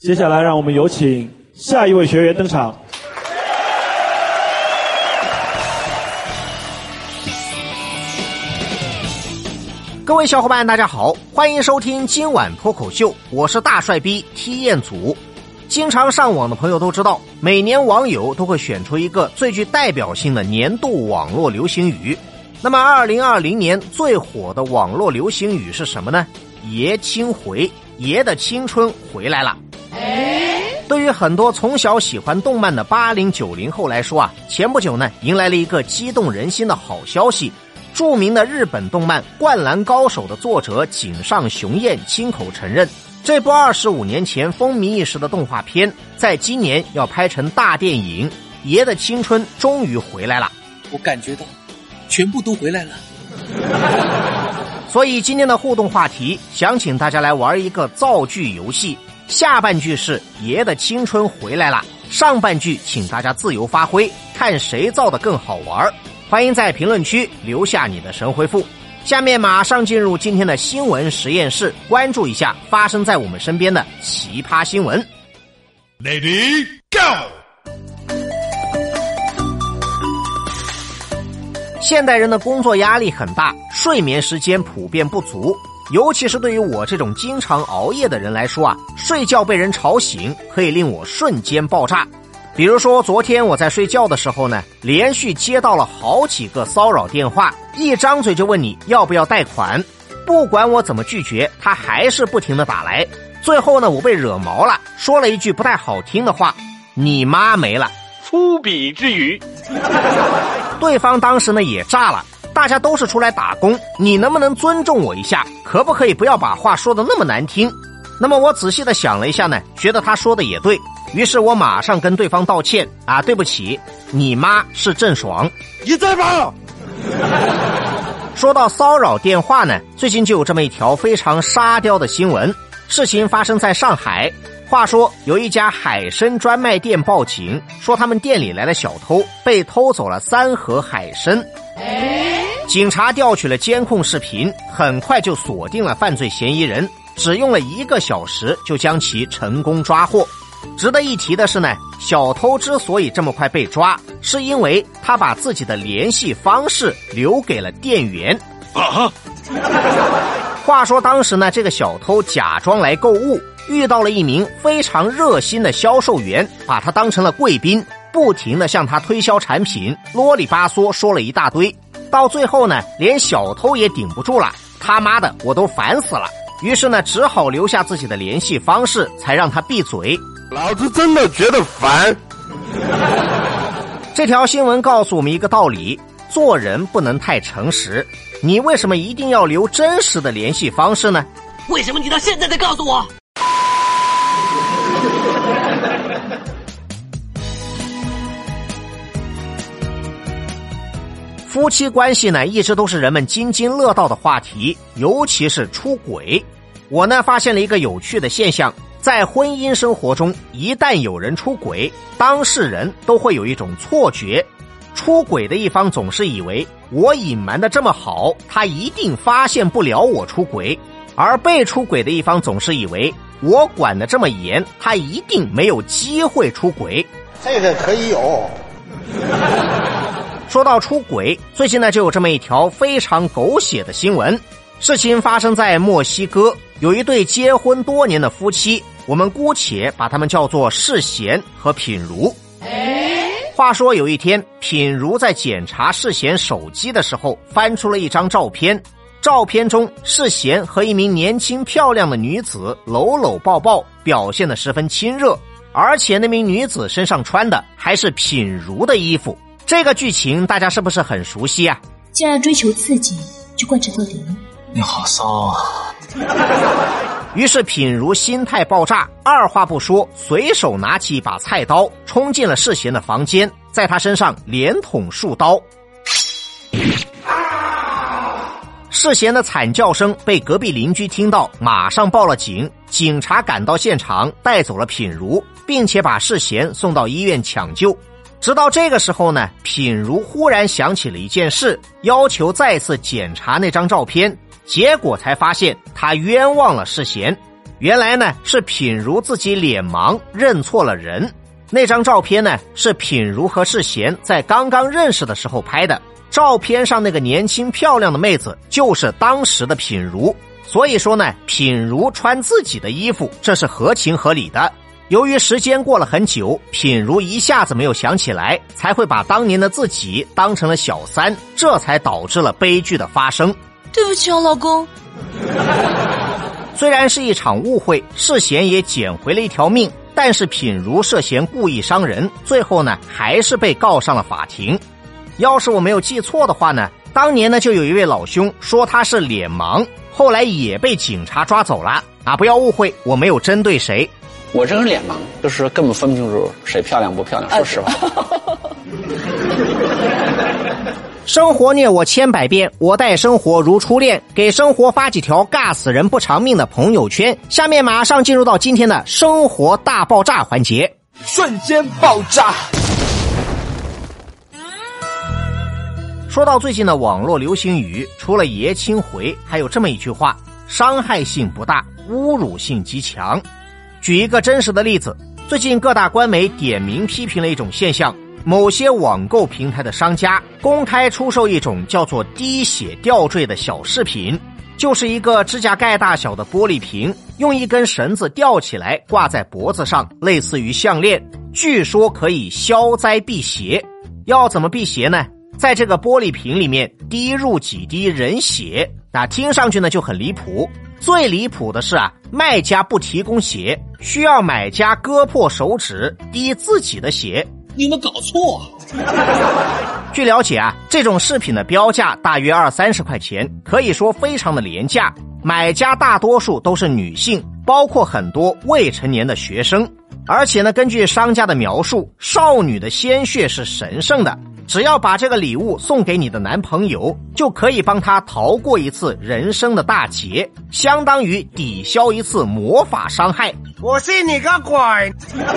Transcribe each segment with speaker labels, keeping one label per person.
Speaker 1: 接下来，让我们有请下一位学员登场。
Speaker 2: 各位小伙伴，大家好，欢迎收听今晚脱口秀，我是大帅逼踢彦祖。经常上网的朋友都知道，每年网友都会选出一个最具代表性的年度网络流行语。那么，二零二零年最火的网络流行语是什么呢？爷青回，爷的青春回来了。对于很多从小喜欢动漫的八零九零后来说啊，前不久呢，迎来了一个激动人心的好消息。著名的日本动漫《灌篮高手》的作者井上雄彦亲口承认，这部二十五年前风靡一时的动画片，在今年要拍成大电影，《爷的青春》终于回来了。
Speaker 3: 我感觉到，全部都回来了。
Speaker 2: 所以今天的互动话题，想请大家来玩一个造句游戏。下半句是“爷的青春回来了”，上半句请大家自由发挥，看谁造的更好玩。欢迎在评论区留下你的神回复。下面马上进入今天的新闻实验室，关注一下发生在我们身边的奇葩新闻。Lady Go！现代人的工作压力很大，睡眠时间普遍不足，尤其是对于我这种经常熬夜的人来说啊，睡觉被人吵醒可以令我瞬间爆炸。比如说，昨天我在睡觉的时候呢，连续接到了好几个骚扰电话，一张嘴就问你要不要贷款，不管我怎么拒绝，他还是不停的打来。最后呢，我被惹毛了，说了一句不太好听的话：“你妈没了。”
Speaker 4: 粗鄙之语。
Speaker 2: 对方当时呢也炸了，大家都是出来打工，你能不能尊重我一下？可不可以不要把话说的那么难听？那么我仔细的想了一下呢，觉得他说的也对。于是我马上跟对方道歉啊，对不起，你妈是郑爽，
Speaker 5: 你在吗？
Speaker 2: 说到骚扰电话呢，最近就有这么一条非常沙雕的新闻，事情发生在上海。话说有一家海参专卖店报警，说他们店里来了小偷，被偷走了三盒海参。警察调取了监控视频，很快就锁定了犯罪嫌疑人，只用了一个小时就将其成功抓获。值得一提的是呢，小偷之所以这么快被抓，是因为他把自己的联系方式留给了店员。啊！话说当时呢，这个小偷假装来购物，遇到了一名非常热心的销售员，把他当成了贵宾，不停的向他推销产品，啰里吧嗦说了一大堆。到最后呢，连小偷也顶不住了，他妈的，我都烦死了。于是呢，只好留下自己的联系方式，才让他闭嘴。
Speaker 5: 老子真的觉得烦。
Speaker 2: 这条新闻告诉我们一个道理：做人不能太诚实。你为什么一定要留真实的联系方式呢？
Speaker 3: 为什么你到现在才告诉我？
Speaker 2: 夫妻关系呢，一直都是人们津津乐道的话题，尤其是出轨。我呢，发现了一个有趣的现象。在婚姻生活中，一旦有人出轨，当事人都会有一种错觉：出轨的一方总是以为我隐瞒的这么好，他一定发现不了我出轨；而被出轨的一方总是以为我管的这么严，他一定没有机会出轨。
Speaker 5: 这个可以有。
Speaker 2: 说到出轨，最近呢就有这么一条非常狗血的新闻，事情发生在墨西哥。有一对结婚多年的夫妻，我们姑且把他们叫做世贤和品如。话说有一天，品如在检查世贤手机的时候，翻出了一张照片。照片中，世贤和一名年轻漂亮的女子搂搂抱抱，表现的十分亲热。而且那名女子身上穿的还是品如的衣服。这个剧情大家是不是很熟悉啊？
Speaker 6: 既然追求刺激，就贯彻到底。
Speaker 3: 你好骚啊！
Speaker 2: 于是品如心态爆炸，二话不说，随手拿起一把菜刀，冲进了世贤的房间，在他身上连捅数刀。世贤的惨叫声被隔壁邻居听到，马上报了警。警察赶到现场，带走了品如，并且把世贤送到医院抢救。直到这个时候呢，品如忽然想起了一件事，要求再次检查那张照片。结果才发现他冤枉了世贤，原来呢是品如自己脸盲认错了人。那张照片呢是品如和世贤在刚刚认识的时候拍的，照片上那个年轻漂亮的妹子就是当时的品如。所以说呢，品如穿自己的衣服，这是合情合理的。由于时间过了很久，品如一下子没有想起来，才会把当年的自己当成了小三，这才导致了悲剧的发生。
Speaker 7: 对不起啊，老公。
Speaker 2: 虽然是一场误会，世贤也捡回了一条命，但是品如涉嫌故意伤人，最后呢还是被告上了法庭。要是我没有记错的话呢，当年呢就有一位老兄说他是脸盲，后来也被警察抓走了啊！不要误会，我没有针对谁。
Speaker 8: 我这人脸盲，就是根本分不清楚谁漂亮不漂亮。说实话，
Speaker 2: 生活虐我千百遍，我待生活如初恋。给生活发几条尬死人不偿命的朋友圈。下面马上进入到今天的生活大爆炸环节，
Speaker 3: 瞬间爆炸。
Speaker 2: 说到最近的网络流行语，除了爷青回，还有这么一句话：伤害性不大，侮辱性极强。举一个真实的例子，最近各大官媒点名批评了一种现象：某些网购平台的商家公开出售一种叫做“滴血吊坠”的小饰品，就是一个指甲盖大小的玻璃瓶，用一根绳子吊起来挂在脖子上，类似于项链，据说可以消灾避邪。要怎么避邪呢？在这个玻璃瓶里面滴入几滴人血，那听上去呢就很离谱。最离谱的是啊，卖家不提供血，需要买家割破手指滴自己的血。
Speaker 3: 你有没有搞错？
Speaker 2: 据了解啊，这种饰品的标价大约二三十块钱，可以说非常的廉价。买家大多数都是女性，包括很多未成年的学生。而且呢，根据商家的描述，少女的鲜血是神圣的。只要把这个礼物送给你的男朋友，就可以帮他逃过一次人生的大劫，相当于抵消一次魔法伤害。
Speaker 5: 我信你个鬼！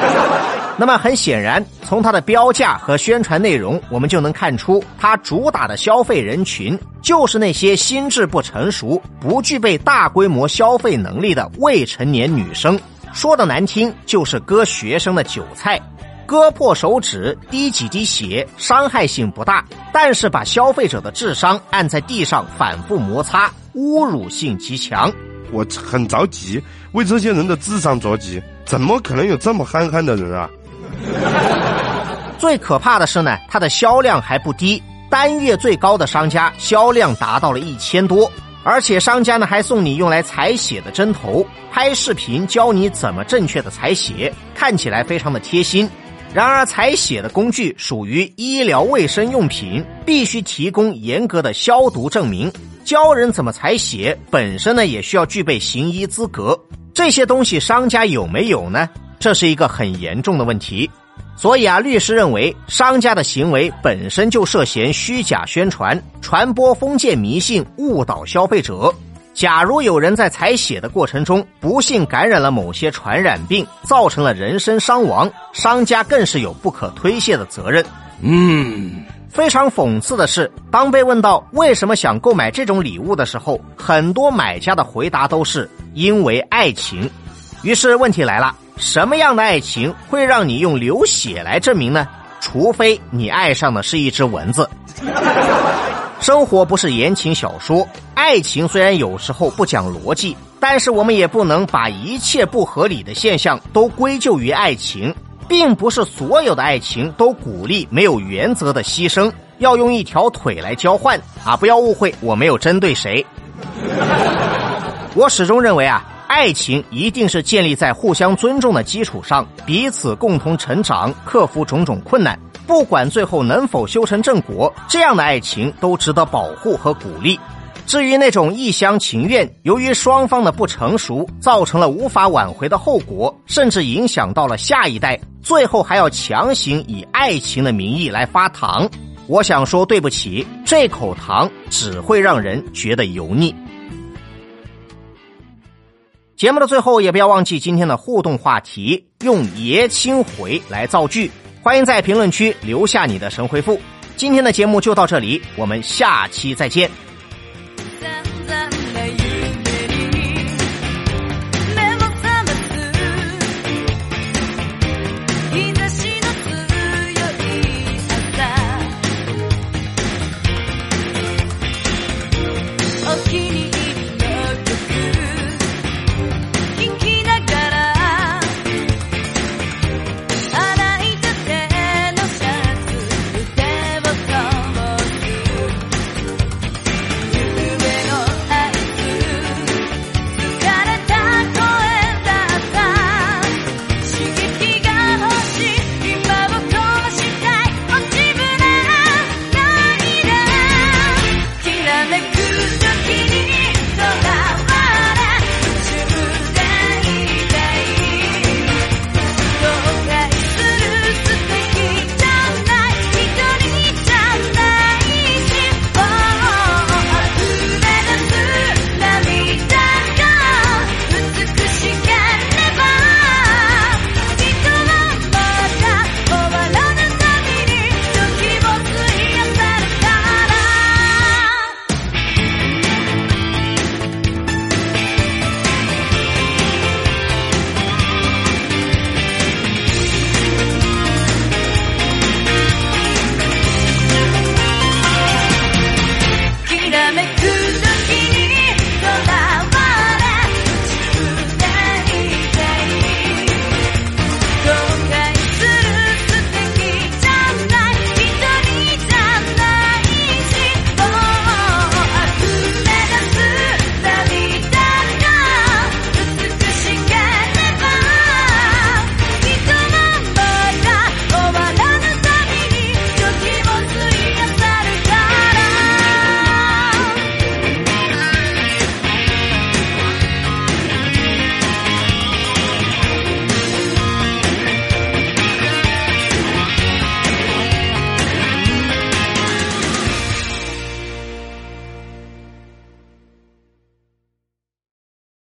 Speaker 2: 那么很显然，从它的标价和宣传内容，我们就能看出，它主打的消费人群就是那些心智不成熟、不具备大规模消费能力的未成年女生。说的难听，就是割学生的韭菜。割破手指，滴几滴血，伤害性不大，但是把消费者的智商按在地上反复摩擦，侮辱性极强。
Speaker 5: 我很着急，为这些人的智商着急。怎么可能有这么憨憨的人啊？
Speaker 2: 最可怕的是呢，它的销量还不低，单月最高的商家销量达到了一千多，而且商家呢还送你用来采血的针头，拍视频教你怎么正确的采血，看起来非常的贴心。然而，采血的工具属于医疗卫生用品，必须提供严格的消毒证明。教人怎么采血，本身呢也需要具备行医资格。这些东西商家有没有呢？这是一个很严重的问题。所以啊，律师认为商家的行为本身就涉嫌虚假宣传、传播封建迷信、误导消费者。假如有人在采血的过程中不幸感染了某些传染病，造成了人身伤亡，商家更是有不可推卸的责任。嗯，非常讽刺的是，当被问到为什么想购买这种礼物的时候，很多买家的回答都是因为爱情。于是问题来了：什么样的爱情会让你用流血来证明呢？除非你爱上的是一只蚊子。生活不是言情小说，爱情虽然有时候不讲逻辑，但是我们也不能把一切不合理的现象都归咎于爱情，并不是所有的爱情都鼓励没有原则的牺牲，要用一条腿来交换啊！不要误会，我没有针对谁。我始终认为啊，爱情一定是建立在互相尊重的基础上，彼此共同成长，克服种种困难。不管最后能否修成正果，这样的爱情都值得保护和鼓励。至于那种一厢情愿，由于双方的不成熟，造成了无法挽回的后果，甚至影响到了下一代，最后还要强行以爱情的名义来发糖，我想说对不起，这口糖只会让人觉得油腻。节目的最后也不要忘记今天的互动话题用爷青回来造句欢迎在评论区留下你的神回复。今天的节目就到这里我们下期再见。